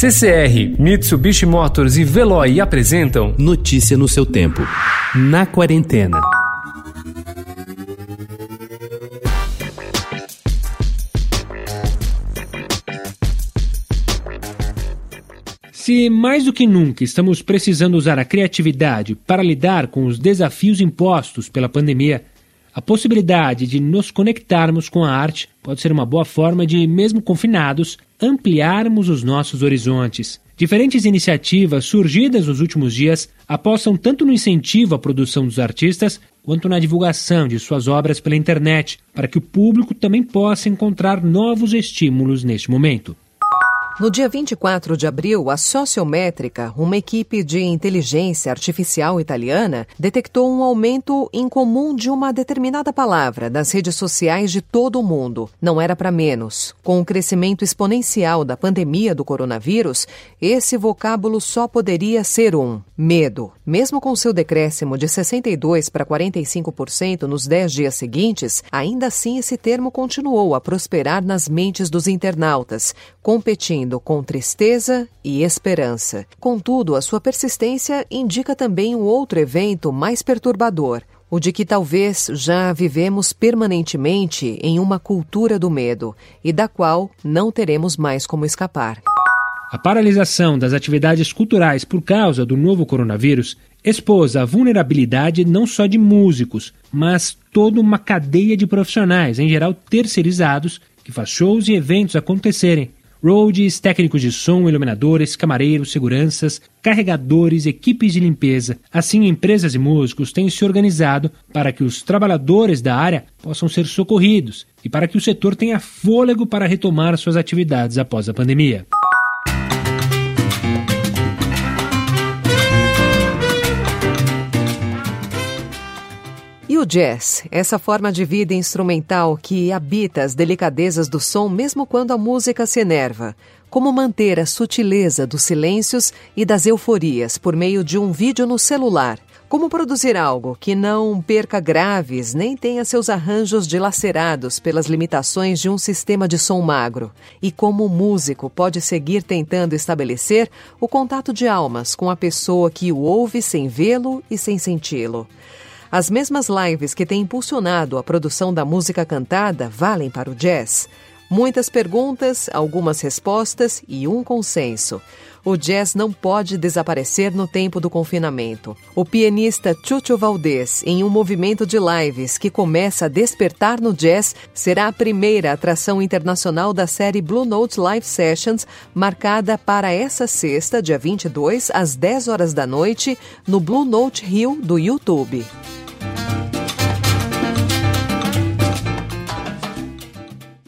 CCR, Mitsubishi Motors e Veloy apresentam Notícia no seu tempo. Na quarentena. Se mais do que nunca estamos precisando usar a criatividade para lidar com os desafios impostos pela pandemia, a possibilidade de nos conectarmos com a arte pode ser uma boa forma de, mesmo confinados, ampliarmos os nossos horizontes. Diferentes iniciativas surgidas nos últimos dias apostam tanto no incentivo à produção dos artistas quanto na divulgação de suas obras pela internet, para que o público também possa encontrar novos estímulos neste momento. No dia 24 de abril, a Sociométrica, uma equipe de inteligência artificial italiana, detectou um aumento incomum de uma determinada palavra nas redes sociais de todo o mundo. Não era para menos. Com o crescimento exponencial da pandemia do coronavírus, esse vocábulo só poderia ser um: medo. Mesmo com seu decréscimo de 62 para 45% nos 10 dias seguintes, ainda assim esse termo continuou a prosperar nas mentes dos internautas, competindo com tristeza e esperança. Contudo, a sua persistência indica também um outro evento mais perturbador, o de que talvez já vivemos permanentemente em uma cultura do medo e da qual não teremos mais como escapar. A paralisação das atividades culturais por causa do novo coronavírus expôs a vulnerabilidade não só de músicos, mas toda uma cadeia de profissionais, em geral terceirizados, que faz shows e eventos acontecerem roadies, técnicos de som, iluminadores, camareiros, seguranças, carregadores, equipes de limpeza. Assim, empresas e músicos têm se organizado para que os trabalhadores da área possam ser socorridos e para que o setor tenha fôlego para retomar suas atividades após a pandemia. O jazz, essa forma de vida instrumental que habita as delicadezas do som mesmo quando a música se enerva. Como manter a sutileza dos silêncios e das euforias por meio de um vídeo no celular. Como produzir algo que não perca graves nem tenha seus arranjos dilacerados pelas limitações de um sistema de som magro. E como o músico pode seguir tentando estabelecer o contato de almas com a pessoa que o ouve sem vê-lo e sem senti-lo. As mesmas lives que têm impulsionado a produção da música cantada valem para o jazz. Muitas perguntas, algumas respostas e um consenso. O jazz não pode desaparecer no tempo do confinamento. O pianista Chucho Valdez, em um movimento de lives que começa a despertar no jazz, será a primeira atração internacional da série Blue Note Live Sessions, marcada para essa sexta, dia 22, às 10 horas da noite, no Blue Note Rio do YouTube.